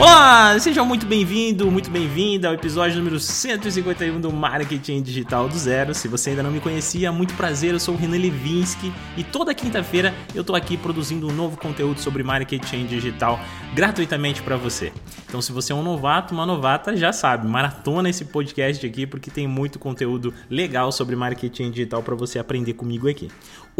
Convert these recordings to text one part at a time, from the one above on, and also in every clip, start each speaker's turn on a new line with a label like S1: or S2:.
S1: Olá, seja muito bem-vindo, muito bem-vinda ao episódio número 151 do Marketing Digital do Zero. Se você ainda não me conhecia, muito prazer, eu sou o Renan Levinsky e toda quinta-feira eu tô aqui produzindo um novo conteúdo sobre marketing digital gratuitamente para você. Então, se você é um novato, uma novata, já sabe, maratona esse podcast aqui porque tem muito conteúdo legal sobre marketing digital para você aprender comigo aqui.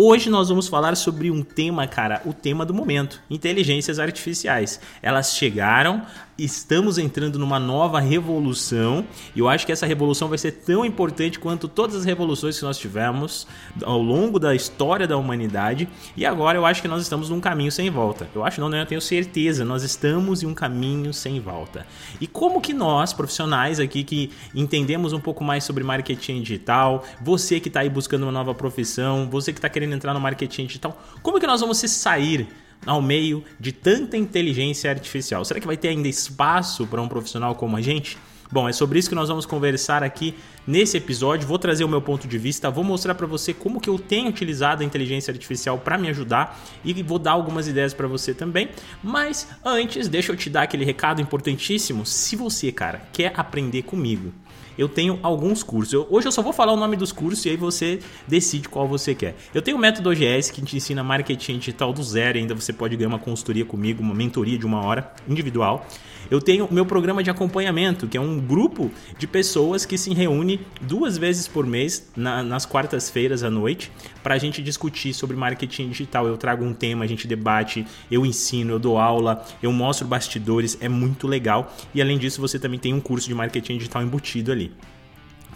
S1: Hoje nós vamos falar sobre um tema, cara, o tema do momento: inteligências artificiais. Elas chegaram, estamos entrando numa nova revolução e eu acho que essa revolução vai ser tão importante quanto todas as revoluções que nós tivemos ao longo da história da humanidade. E agora eu acho que nós estamos num caminho sem volta. Eu acho não, né? Eu tenho certeza, nós estamos em um caminho sem volta. E como que nós, profissionais aqui que entendemos um pouco mais sobre marketing digital, você que está aí buscando uma nova profissão, você que está querendo entrar no marketing digital, como que nós vamos se sair ao meio de tanta inteligência artificial? Será que vai ter ainda espaço para um profissional como a gente? Bom, é sobre isso que nós vamos conversar aqui nesse episódio. Vou trazer o meu ponto de vista, vou mostrar para você como que eu tenho utilizado a inteligência artificial para me ajudar e vou dar algumas ideias para você também. Mas antes, deixa eu te dar aquele recado importantíssimo. Se você, cara, quer aprender comigo, eu tenho alguns cursos. Eu, hoje eu só vou falar o nome dos cursos e aí você decide qual você quer. Eu tenho o método OGS que te ensina marketing digital do zero, ainda você pode ganhar uma consultoria comigo, uma mentoria de uma hora individual. Eu tenho o meu programa de acompanhamento, que é um grupo de pessoas que se reúne duas vezes por mês, na, nas quartas-feiras à noite, para a gente discutir sobre marketing digital. Eu trago um tema, a gente debate, eu ensino, eu dou aula, eu mostro bastidores, é muito legal. E além disso, você também tem um curso de marketing digital embutido ali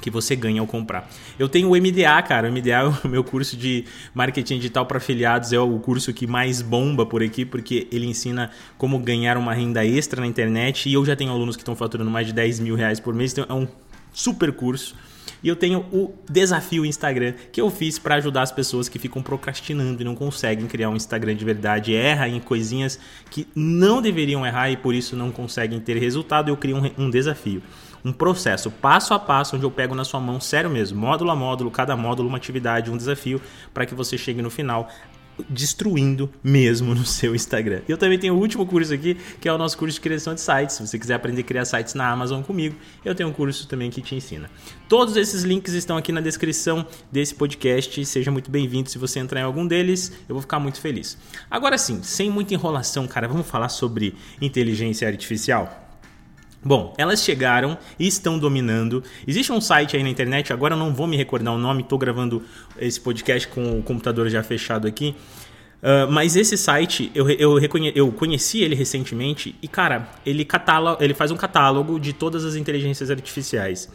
S1: que você ganha ao comprar. Eu tenho o MDA, cara. O MDA é o meu curso de marketing digital para afiliados, é o curso que mais bomba por aqui, porque ele ensina como ganhar uma renda extra na internet. E eu já tenho alunos que estão faturando mais de 10 mil reais por mês, então é um super curso. E eu tenho o desafio Instagram que eu fiz para ajudar as pessoas que ficam procrastinando e não conseguem criar um Instagram de verdade, erra em coisinhas que não deveriam errar e por isso não conseguem ter resultado. Eu crio um, um desafio um processo passo a passo onde eu pego na sua mão, sério mesmo, módulo a módulo, cada módulo uma atividade, um desafio, para que você chegue no final destruindo mesmo no seu Instagram. Eu também tenho o último curso aqui, que é o nosso curso de criação de sites. Se você quiser aprender a criar sites na Amazon comigo, eu tenho um curso também que te ensina. Todos esses links estão aqui na descrição desse podcast. Seja muito bem-vindo. Se você entrar em algum deles, eu vou ficar muito feliz. Agora sim, sem muita enrolação, cara, vamos falar sobre inteligência artificial. Bom, elas chegaram e estão dominando. Existe um site aí na internet, agora eu não vou me recordar o nome, estou gravando esse podcast com o computador já fechado aqui. Uh, mas esse site, eu, eu, eu conheci ele recentemente e, cara, ele, ele faz um catálogo de todas as inteligências artificiais.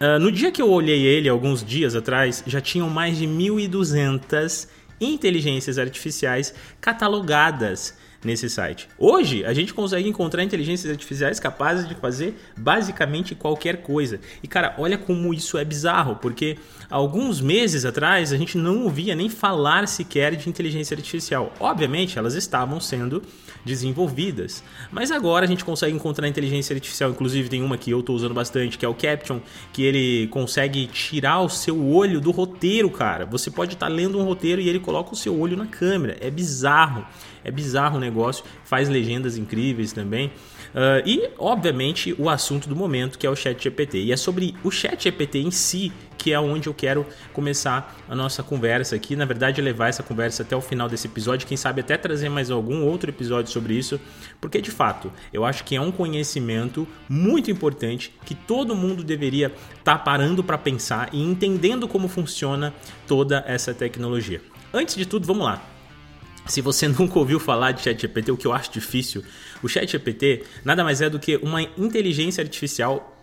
S1: Uh, no dia que eu olhei ele, alguns dias atrás, já tinham mais de 1.200 inteligências artificiais catalogadas nesse site. Hoje, a gente consegue encontrar inteligências artificiais capazes de fazer basicamente qualquer coisa. E cara, olha como isso é bizarro, porque alguns meses atrás a gente não ouvia nem falar sequer de inteligência artificial. Obviamente, elas estavam sendo desenvolvidas, mas agora a gente consegue encontrar inteligência artificial, inclusive tem uma que eu estou usando bastante, que é o Caption, que ele consegue tirar o seu olho do roteiro, cara. Você pode estar tá lendo um roteiro e ele coloca o seu olho na câmera. É bizarro. É bizarro o negócio, faz legendas incríveis também. Uh, e, obviamente, o assunto do momento, que é o Chat GPT. E é sobre o Chat GPT em si que é onde eu quero começar a nossa conversa aqui. Na verdade, levar essa conversa até o final desse episódio, quem sabe até trazer mais algum outro episódio sobre isso, porque de fato eu acho que é um conhecimento muito importante que todo mundo deveria estar tá parando para pensar e entendendo como funciona toda essa tecnologia. Antes de tudo, vamos lá. Se você nunca ouviu falar de ChatGPT, o que eu acho difícil, o ChatGPT nada mais é do que uma inteligência artificial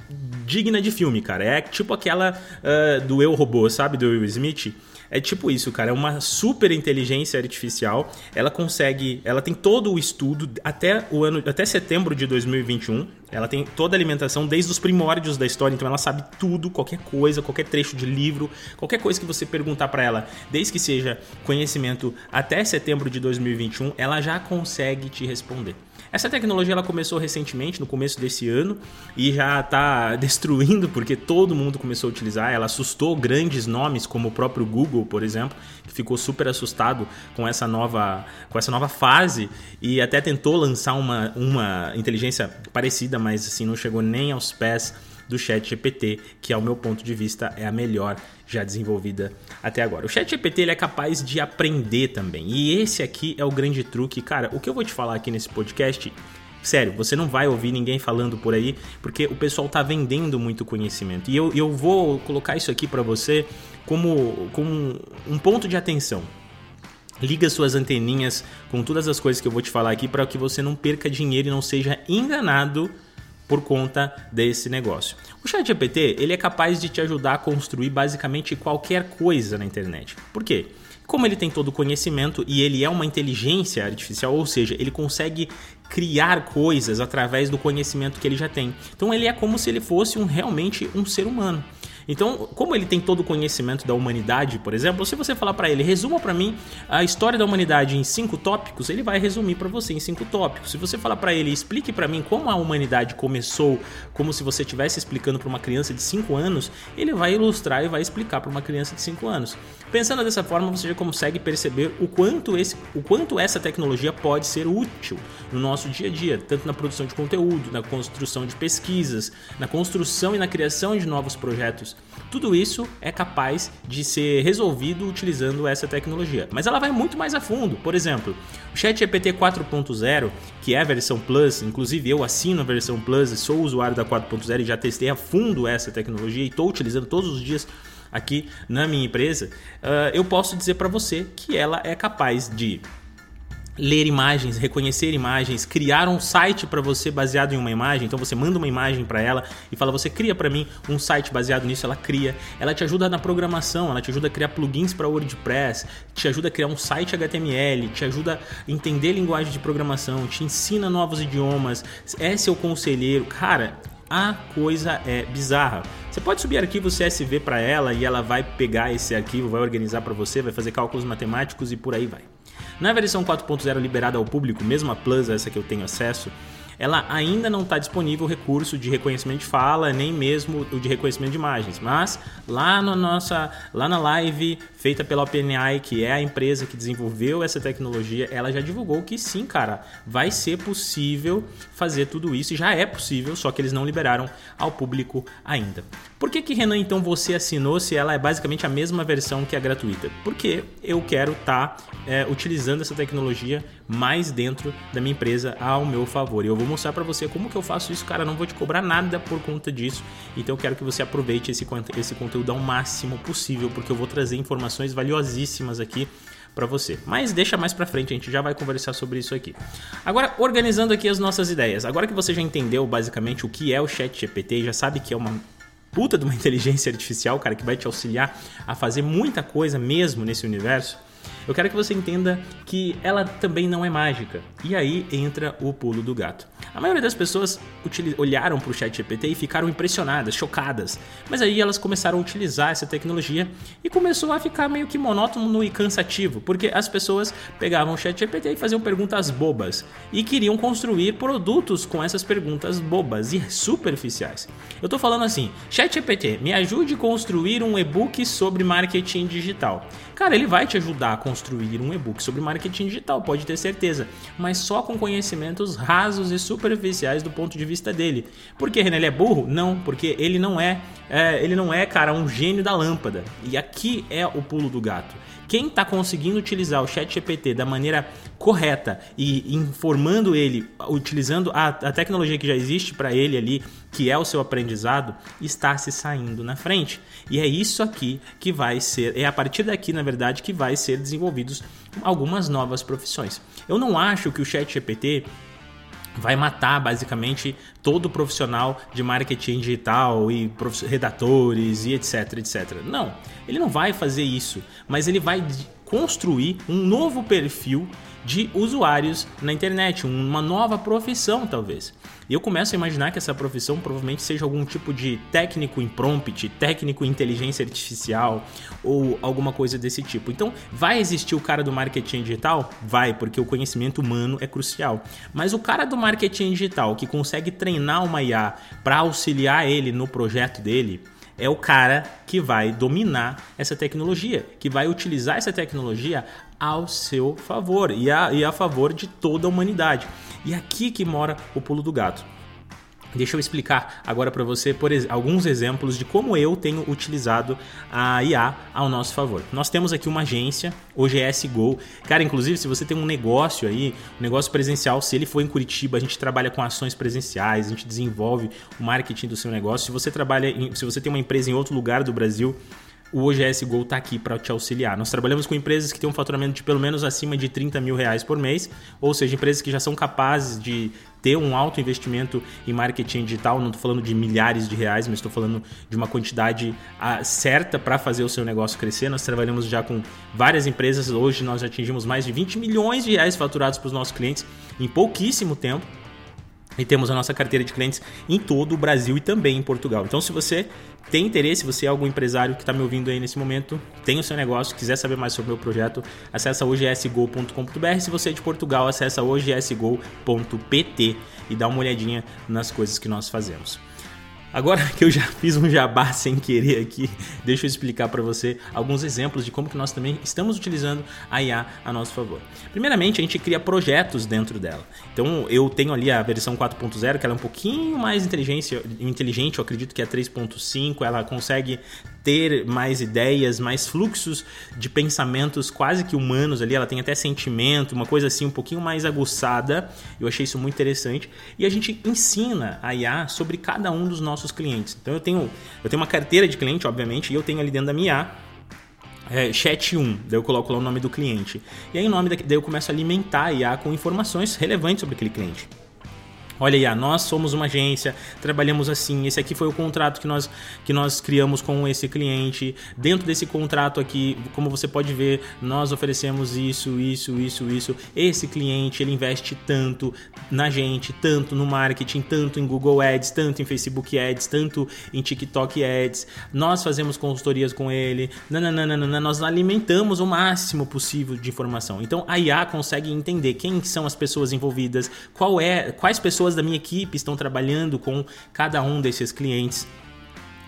S1: digna de filme, cara. É tipo aquela uh, do Eu Robô, sabe? Do Will Smith. É tipo isso, cara. É uma super inteligência artificial. Ela consegue. Ela tem todo o estudo até o ano. Até setembro de 2021. Ela tem toda a alimentação desde os primórdios da história, então ela sabe tudo, qualquer coisa, qualquer trecho de livro, qualquer coisa que você perguntar para ela, desde que seja conhecimento até setembro de 2021, ela já consegue te responder. Essa tecnologia ela começou recentemente, no começo desse ano, e já está destruindo porque todo mundo começou a utilizar. Ela assustou grandes nomes como o próprio Google, por exemplo, que ficou super assustado com essa nova, com essa nova fase e até tentou lançar uma, uma inteligência parecida, mas assim não chegou nem aos pés do Chat GPT, que ao meu ponto de vista é a melhor já desenvolvida até agora. O Chat GPT ele é capaz de aprender também. E esse aqui é o grande truque, cara. O que eu vou te falar aqui nesse podcast Sério, você não vai ouvir ninguém falando por aí, porque o pessoal tá vendendo muito conhecimento. E eu, eu vou colocar isso aqui para você como, como um ponto de atenção. Liga suas anteninhas com todas as coisas que eu vou te falar aqui para que você não perca dinheiro e não seja enganado por conta desse negócio. O ChatGPT ele é capaz de te ajudar a construir basicamente qualquer coisa na internet. Por quê? Como ele tem todo o conhecimento e ele é uma inteligência artificial, ou seja, ele consegue criar coisas através do conhecimento que ele já tem. Então ele é como se ele fosse um, realmente um ser humano. Então, como ele tem todo o conhecimento da humanidade, por exemplo, se você falar para ele, resuma para mim a história da humanidade em cinco tópicos, ele vai resumir para você em cinco tópicos. Se você falar para ele, explique para mim como a humanidade começou, como se você estivesse explicando para uma criança de 5 anos, ele vai ilustrar e vai explicar para uma criança de 5 anos. Pensando dessa forma, você já consegue perceber o quanto, esse, o quanto essa tecnologia pode ser útil no nosso dia a dia, tanto na produção de conteúdo, na construção de pesquisas, na construção e na criação de novos projetos. Tudo isso é capaz de ser resolvido utilizando essa tecnologia. Mas ela vai muito mais a fundo. Por exemplo, o ChatGPT 4.0, que é a versão Plus, inclusive eu assino a versão Plus sou usuário da 4.0 e já testei a fundo essa tecnologia e estou utilizando todos os dias aqui na minha empresa, uh, eu posso dizer para você que ela é capaz de ler imagens, reconhecer imagens, criar um site para você baseado em uma imagem. Então você manda uma imagem para ela e fala: "Você cria para mim um site baseado nisso". Ela cria. Ela te ajuda na programação, ela te ajuda a criar plugins para WordPress, te ajuda a criar um site HTML, te ajuda a entender linguagem de programação, te ensina novos idiomas, é seu conselheiro. Cara, a coisa é bizarra. Você pode subir arquivo CSV para ela e ela vai pegar esse arquivo, vai organizar para você, vai fazer cálculos matemáticos e por aí vai. Na versão 4.0 liberada ao público, mesmo a Plus, essa que eu tenho acesso, ela ainda não está disponível o recurso de reconhecimento de fala, nem mesmo o de reconhecimento de imagens. Mas lá, no nossa, lá na live feita pela OpenAI, que é a empresa que desenvolveu essa tecnologia, ela já divulgou que sim, cara, vai ser possível fazer tudo isso, e já é possível, só que eles não liberaram ao público ainda. Por que, que Renan, então, você assinou se ela é basicamente a mesma versão que a gratuita? Porque eu quero estar tá, é, utilizando essa tecnologia mais dentro da minha empresa ao meu favor. E eu vou mostrar para você como que eu faço isso, cara. Não vou te cobrar nada por conta disso. Então eu quero que você aproveite esse, esse conteúdo ao máximo possível, porque eu vou trazer informações valiosíssimas aqui para você. Mas deixa mais para frente, a gente já vai conversar sobre isso aqui. Agora, organizando aqui as nossas ideias. Agora que você já entendeu basicamente o que é o Chat GPT, já sabe que é uma puta de uma inteligência artificial, cara, que vai te auxiliar a fazer muita coisa mesmo nesse universo, eu quero que você entenda que ela também não é mágica. E aí entra o pulo do gato. A maioria das pessoas olharam para o ChatGPT e ficaram impressionadas, chocadas. Mas aí elas começaram a utilizar essa tecnologia e começou a ficar meio que monótono e cansativo, porque as pessoas pegavam o ChatGPT e faziam perguntas bobas e queriam construir produtos com essas perguntas bobas e superficiais. Eu estou falando assim: ChatGPT, me ajude a construir um e-book sobre marketing digital. Cara, ele vai te ajudar a construir um e-book sobre marketing digital, pode ter certeza, mas só com conhecimentos rasos e superficiais do ponto de vista dele. Por que René ele é burro? Não, porque ele não é, é, ele não é, cara, um gênio da lâmpada. E aqui é o pulo do gato. Quem está conseguindo utilizar o Chat GPT da maneira correta e informando ele, utilizando a, a tecnologia que já existe para ele ali, que é o seu aprendizado, está se saindo na frente. E é isso aqui que vai ser, é a partir daqui, na verdade, que vai ser desenvolvidos algumas novas profissões. Eu não acho que o Chat GPT vai matar basicamente todo profissional de marketing digital e redatores e etc, etc. Não, ele não vai fazer isso, mas ele vai construir um novo perfil de usuários na internet, uma nova profissão talvez. E eu começo a imaginar que essa profissão provavelmente seja algum tipo de técnico em prompt, técnico em inteligência artificial ou alguma coisa desse tipo. Então, vai existir o cara do marketing digital? Vai, porque o conhecimento humano é crucial. Mas o cara do marketing digital que consegue treinar uma IA para auxiliar ele no projeto dele, é o cara que vai dominar essa tecnologia, que vai utilizar essa tecnologia ao seu favor e a, e a favor de toda a humanidade. E aqui que mora o pulo do gato. Deixa eu explicar agora para você por ex alguns exemplos de como eu tenho utilizado a IA ao nosso favor. Nós temos aqui uma agência, OGS Go. Cara, inclusive, se você tem um negócio aí, um negócio presencial, se ele for em Curitiba, a gente trabalha com ações presenciais, a gente desenvolve o marketing do seu negócio. Se você trabalha, em, se você tem uma empresa em outro lugar do Brasil, o OGS Go está aqui para te auxiliar. Nós trabalhamos com empresas que têm um faturamento de pelo menos acima de 30 mil reais por mês, ou seja, empresas que já são capazes de ter um alto investimento em marketing digital. Não estou falando de milhares de reais, mas estou falando de uma quantidade ah, certa para fazer o seu negócio crescer. Nós trabalhamos já com várias empresas. Hoje nós atingimos mais de 20 milhões de reais faturados para os nossos clientes em pouquíssimo tempo. E temos a nossa carteira de clientes em todo o Brasil e também em Portugal. Então, se você tem interesse, você é algum empresário que está me ouvindo aí nesse momento, tem o seu negócio, quiser saber mais sobre o meu projeto, acessa ogsgo.com.br. Se você é de Portugal, acessa ogsgo.pt e dá uma olhadinha nas coisas que nós fazemos. Agora que eu já fiz um jabá sem querer aqui, deixa eu explicar para você alguns exemplos de como que nós também estamos utilizando a IA a nosso favor. Primeiramente, a gente cria projetos dentro dela. Então, eu tenho ali a versão 4.0, que ela é um pouquinho mais inteligente, eu acredito que é 3.5, ela consegue ter mais ideias, mais fluxos de pensamentos quase que humanos ali, ela tem até sentimento, uma coisa assim um pouquinho mais aguçada. Eu achei isso muito interessante. E a gente ensina a IA sobre cada um dos nossos clientes. Então eu tenho, eu tenho uma carteira de cliente, obviamente, e eu tenho ali dentro da minha IA é, chat 1, daí eu coloco lá o nome do cliente. E aí, o nome daí eu começo a alimentar a IA com informações relevantes sobre aquele cliente. Olha aí, nós somos uma agência, trabalhamos assim. Esse aqui foi o contrato que nós, que nós criamos com esse cliente. Dentro desse contrato aqui, como você pode ver, nós oferecemos isso, isso, isso, isso. Esse cliente ele investe tanto na gente, tanto no marketing, tanto em Google Ads, tanto em Facebook Ads, tanto em TikTok Ads. Nós fazemos consultorias com ele. Nananana, nós alimentamos o máximo possível de informação. Então a IA consegue entender quem são as pessoas envolvidas, qual é, quais pessoas pessoas da minha equipe estão trabalhando com cada um desses clientes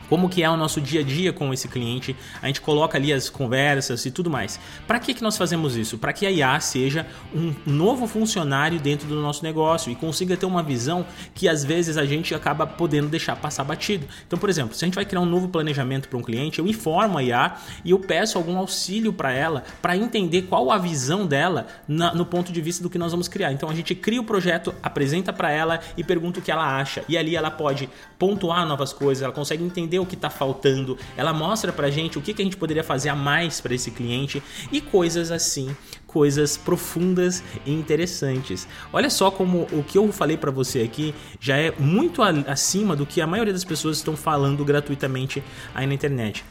S1: como que é o nosso dia a dia com esse cliente, a gente coloca ali as conversas e tudo mais. Para que, que nós fazemos isso? Para que a IA seja um novo funcionário dentro do nosso negócio e consiga ter uma visão que às vezes a gente acaba podendo deixar passar batido. Então, por exemplo, se a gente vai criar um novo planejamento para um cliente, eu informo a IA e eu peço algum auxílio para ela para entender qual a visão dela na, no ponto de vista do que nós vamos criar. Então, a gente cria o projeto, apresenta para ela e pergunta o que ela acha. E ali ela pode pontuar novas coisas, ela consegue entender o que está faltando, ela mostra para gente o que, que a gente poderia fazer a mais para esse cliente e coisas assim, coisas profundas e interessantes. Olha só como o que eu falei para você aqui já é muito acima do que a maioria das pessoas estão falando gratuitamente aí na internet.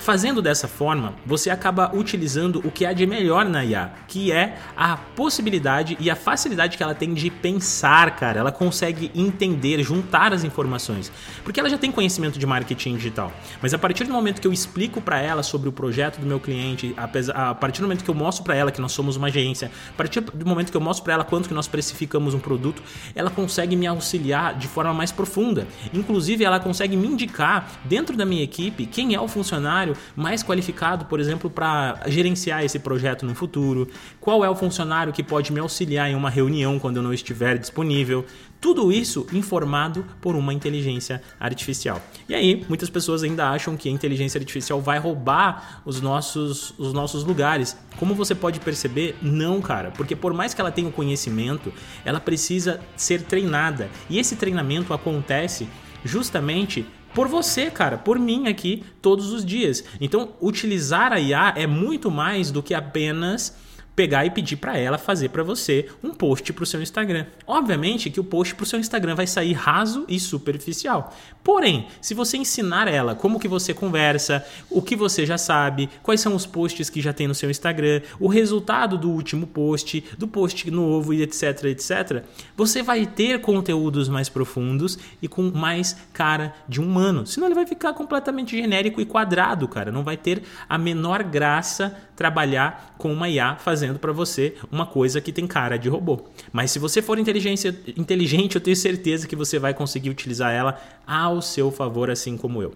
S1: Fazendo dessa forma, você acaba utilizando o que há de melhor na IA, que é a possibilidade e a facilidade que ela tem de pensar, cara. Ela consegue entender, juntar as informações, porque ela já tem conhecimento de marketing digital. Mas a partir do momento que eu explico para ela sobre o projeto do meu cliente, a partir do momento que eu mostro para ela que nós somos uma agência, a partir do momento que eu mostro para ela quanto que nós precificamos um produto, ela consegue me auxiliar de forma mais profunda. Inclusive, ela consegue me indicar dentro da minha equipe quem é o funcionário funcionário mais qualificado, por exemplo, para gerenciar esse projeto no futuro? Qual é o funcionário que pode me auxiliar em uma reunião quando eu não estiver disponível? Tudo isso informado por uma inteligência artificial. E aí, muitas pessoas ainda acham que a inteligência artificial vai roubar os nossos, os nossos lugares. Como você pode perceber, não, cara, porque por mais que ela tenha o conhecimento, ela precisa ser treinada. E esse treinamento acontece justamente por você, cara, por mim aqui todos os dias. Então, utilizar a IA é muito mais do que apenas pegar e pedir para ela fazer para você um post para o seu Instagram. Obviamente que o post para o seu Instagram vai sair raso e superficial. Porém, se você ensinar ela como que você conversa, o que você já sabe, quais são os posts que já tem no seu Instagram, o resultado do último post, do post novo e etc, etc, você vai ter conteúdos mais profundos e com mais cara de humano. Senão ele vai ficar completamente genérico e quadrado, cara. Não vai ter a menor graça trabalhar com uma IA fazendo para você uma coisa que tem cara de robô. Mas se você for inteligência, inteligente, eu tenho certeza que você vai conseguir utilizar ela ao seu favor, assim como eu.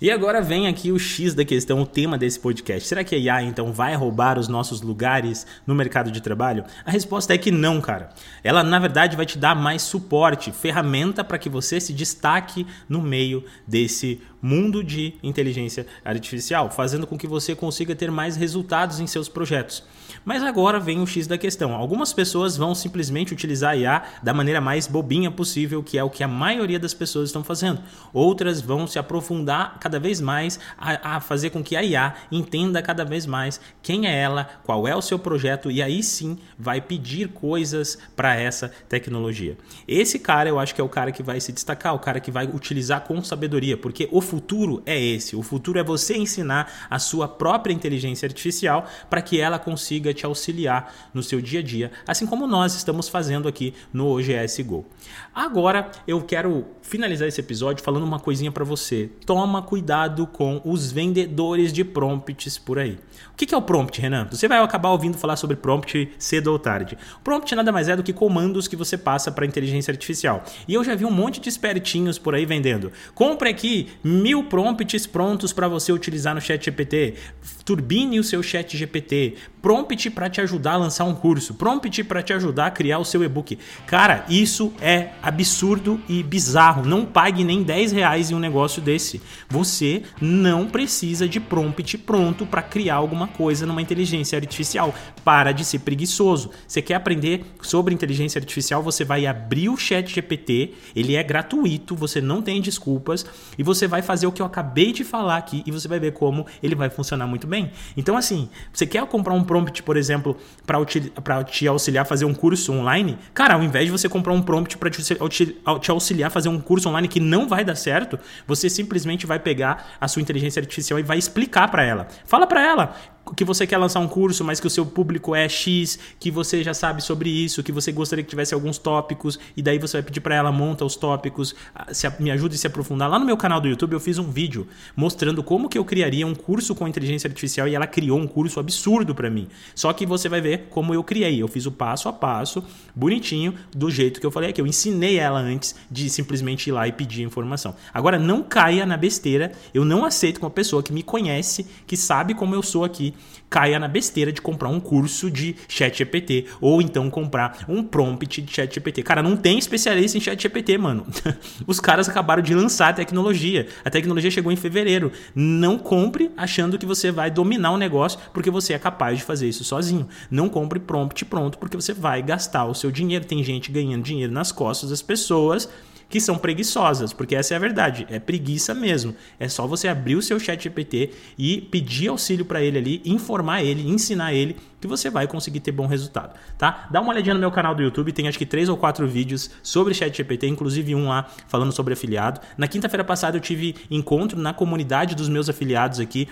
S1: E agora vem aqui o X da questão, o tema desse podcast. Será que a IA então vai roubar os nossos lugares no mercado de trabalho? A resposta é que não, cara. Ela na verdade vai te dar mais suporte, ferramenta para que você se destaque no meio desse mundo de inteligência artificial, fazendo com que você consiga ter mais resultados em seus projetos. Mas agora vem o X da questão. Algumas pessoas vão simplesmente utilizar a IA da maneira mais bobinha possível, que é o que a maioria das pessoas estão fazendo. Outras vão se aprofundar cada vez mais a, a fazer com que a IA entenda cada vez mais quem é ela, qual é o seu projeto e aí sim vai pedir coisas para essa tecnologia. Esse cara eu acho que é o cara que vai se destacar, o cara que vai utilizar com sabedoria, porque o futuro é esse. O futuro é você ensinar a sua própria inteligência artificial para que ela consiga te auxiliar no seu dia a dia, assim como nós estamos fazendo aqui no OGS Go. Agora eu quero finalizar esse episódio falando uma coisinha para você. Toma cuidado com os vendedores de prompts por aí. O que é o prompt, Renan? Você vai acabar ouvindo falar sobre prompt cedo ou tarde. Prompt nada mais é do que comandos que você passa para inteligência artificial. E eu já vi um monte de espertinhos por aí vendendo. Compre aqui mil prompts prontos para você utilizar no chat GPT. Turbine o seu chat GPT. Prompt para te ajudar a lançar um curso. Prompt para te ajudar a criar o seu e-book. Cara, isso é absurdo e bizarro. Não pague nem 10 reais em um negócio desse. Você não precisa de prompt pronto para criar alguma coisa numa inteligência artificial. Para de ser preguiçoso. Você quer aprender sobre inteligência artificial? Você vai abrir o chat GPT. Ele é gratuito, você não tem desculpas. E você vai fazer o que eu acabei de falar aqui e você vai ver como ele vai funcionar muito bem. Então, assim, você quer comprar um prompt, por exemplo, para te auxiliar a fazer um curso online? Cara, ao invés de você comprar um prompt para te, te auxiliar a fazer um curso online que não vai dar certo, você simplesmente vai pegar a sua inteligência artificial e vai explicar para ela. Fala para ela que você quer lançar um curso, mas que o seu público é X, que você já sabe sobre isso, que você gostaria que tivesse alguns tópicos, e daí você vai pedir para ela monta os tópicos, se, me ajude a se aprofundar. Lá no meu canal do YouTube eu fiz um vídeo mostrando como que eu criaria um curso com inteligência artificial e ela criou um curso absurdo para mim. Só que você vai ver como eu criei. Eu fiz o passo a passo, bonitinho, do jeito que eu falei aqui. Eu ensinei ela antes de simplesmente ir lá e pedir informação. Agora não caia na besteira. Eu não aceito que uma pessoa que me conhece, que sabe como eu sou aqui, caia na besteira de comprar um curso de ChatGPT ou então comprar um prompt de ChatGPT. Cara, não tem especialista em ChatGPT, mano. Os caras acabaram de lançar a tecnologia. A tecnologia chegou em fevereiro. Não compre achando que você vai dominar o negócio porque você é capaz de fazer isso sozinho. Não compre prompt pronto porque você vai gastar o seu dinheiro. Tem gente ganhando dinheiro nas costas das pessoas que são preguiçosas, porque essa é a verdade, é preguiça mesmo. É só você abrir o seu chat GPT e pedir auxílio para ele ali, informar ele, ensinar ele que você vai conseguir ter bom resultado, tá? Dá uma olhadinha no meu canal do YouTube, tem acho que três ou quatro vídeos sobre chat GPT, inclusive um lá falando sobre afiliado. Na quinta-feira passada eu tive encontro na comunidade dos meus afiliados aqui,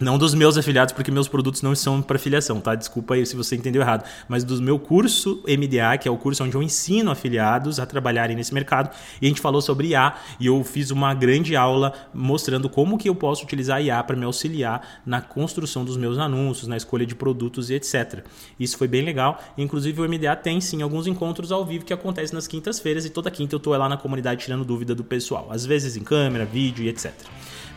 S1: não dos meus afiliados, porque meus produtos não são para afiliação, tá? Desculpa aí se você entendeu errado. Mas do meu curso MDA, que é o curso onde eu ensino afiliados a trabalharem nesse mercado. E a gente falou sobre IA e eu fiz uma grande aula mostrando como que eu posso utilizar IA para me auxiliar na construção dos meus anúncios, na escolha de produtos e etc. Isso foi bem legal. Inclusive o MDA tem sim alguns encontros ao vivo que acontecem nas quintas-feiras e toda quinta eu tô lá na comunidade tirando dúvida do pessoal. Às vezes em câmera, vídeo e etc.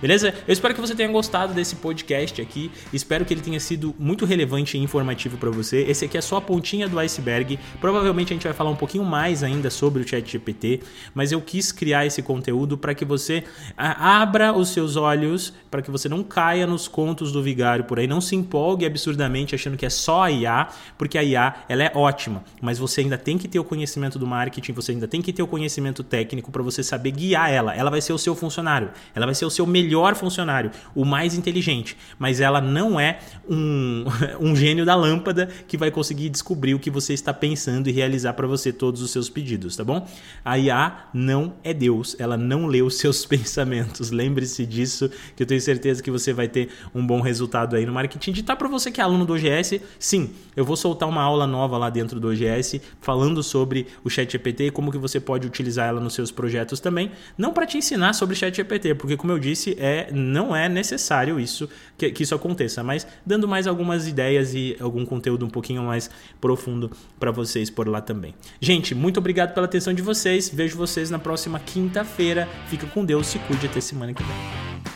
S1: Beleza? Eu espero que você tenha gostado desse podcast aqui. Espero que ele tenha sido muito relevante e informativo para você. Esse aqui é só a pontinha do iceberg. Provavelmente a gente vai falar um pouquinho mais ainda sobre o Chat GPT, mas eu quis criar esse conteúdo para que você abra os seus olhos, para que você não caia nos contos do vigário por aí, não se empolgue absurdamente achando que é só a IA, porque a IA ela é ótima, mas você ainda tem que ter o conhecimento do marketing, você ainda tem que ter o conhecimento técnico para você saber guiar ela. Ela vai ser o seu funcionário, ela vai ser o seu melhor melhor funcionário, o mais inteligente. mas ela não é um, um gênio da lâmpada que vai conseguir descobrir o que você está pensando e realizar para você todos os seus pedidos, tá bom? A IA não é Deus, ela não lê os seus pensamentos. Lembre-se disso, que eu tenho certeza que você vai ter um bom resultado aí no marketing digital. Para você que é aluno do OGS, sim, eu vou soltar uma aula nova lá dentro do OGS falando sobre o ChatGPT e como que você pode utilizar ela nos seus projetos também. Não para te ensinar sobre ChatGPT, porque como eu disse, é não é necessário isso que, que isso aconteça, mas dando mais algumas ideias e algum conteúdo um pouquinho mais profundo para vocês por lá também. Gente, muito obrigado pela atenção de vocês. Vejo vocês na próxima quinta-feira. Fica com Deus, se cuide até semana que vem.